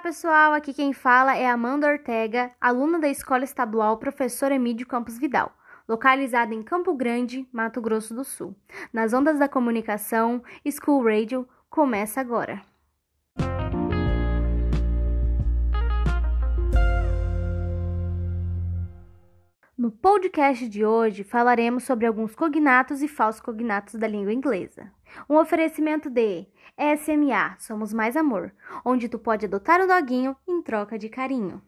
pessoal, aqui quem fala é Amanda Ortega, aluna da Escola Estadual Professor Emílio Campos Vidal, localizada em Campo Grande, Mato Grosso do Sul. Nas ondas da comunicação, School Radio começa agora. No podcast de hoje falaremos sobre alguns cognatos e falsos cognatos da língua inglesa. Um oferecimento de SMA, Somos Mais Amor, onde tu pode adotar o doguinho em troca de carinho.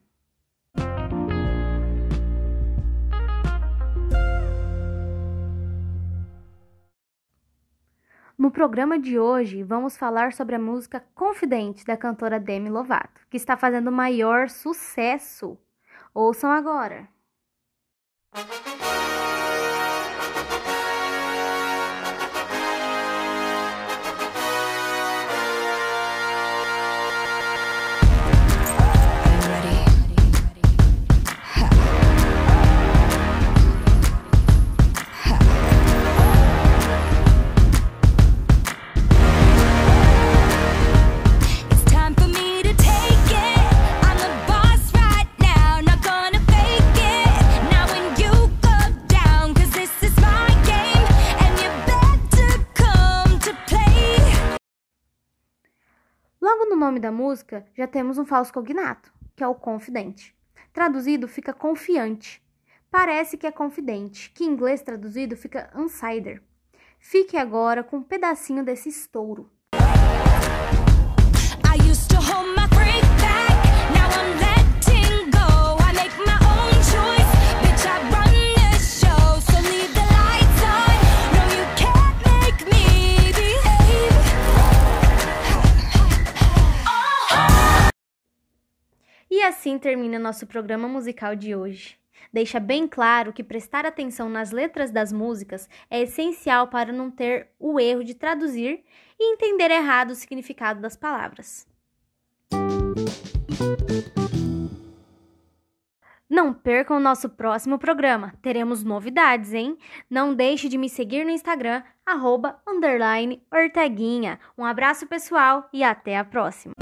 No programa de hoje, vamos falar sobre a música Confidente da cantora Demi Lovato, que está fazendo maior sucesso. Ouçam agora! Thank you. Logo no nome da música já temos um falso cognato, que é o confidente. Traduzido fica confiante. Parece que é confidente, que em inglês traduzido fica insider. Fique agora com um pedacinho desse estouro. E assim termina nosso programa musical de hoje. Deixa bem claro que prestar atenção nas letras das músicas é essencial para não ter o erro de traduzir e entender errado o significado das palavras. Não percam o nosso próximo programa. Teremos novidades, hein? Não deixe de me seguir no Instagram, arroba, underline, Orteguinha. Um abraço pessoal e até a próxima!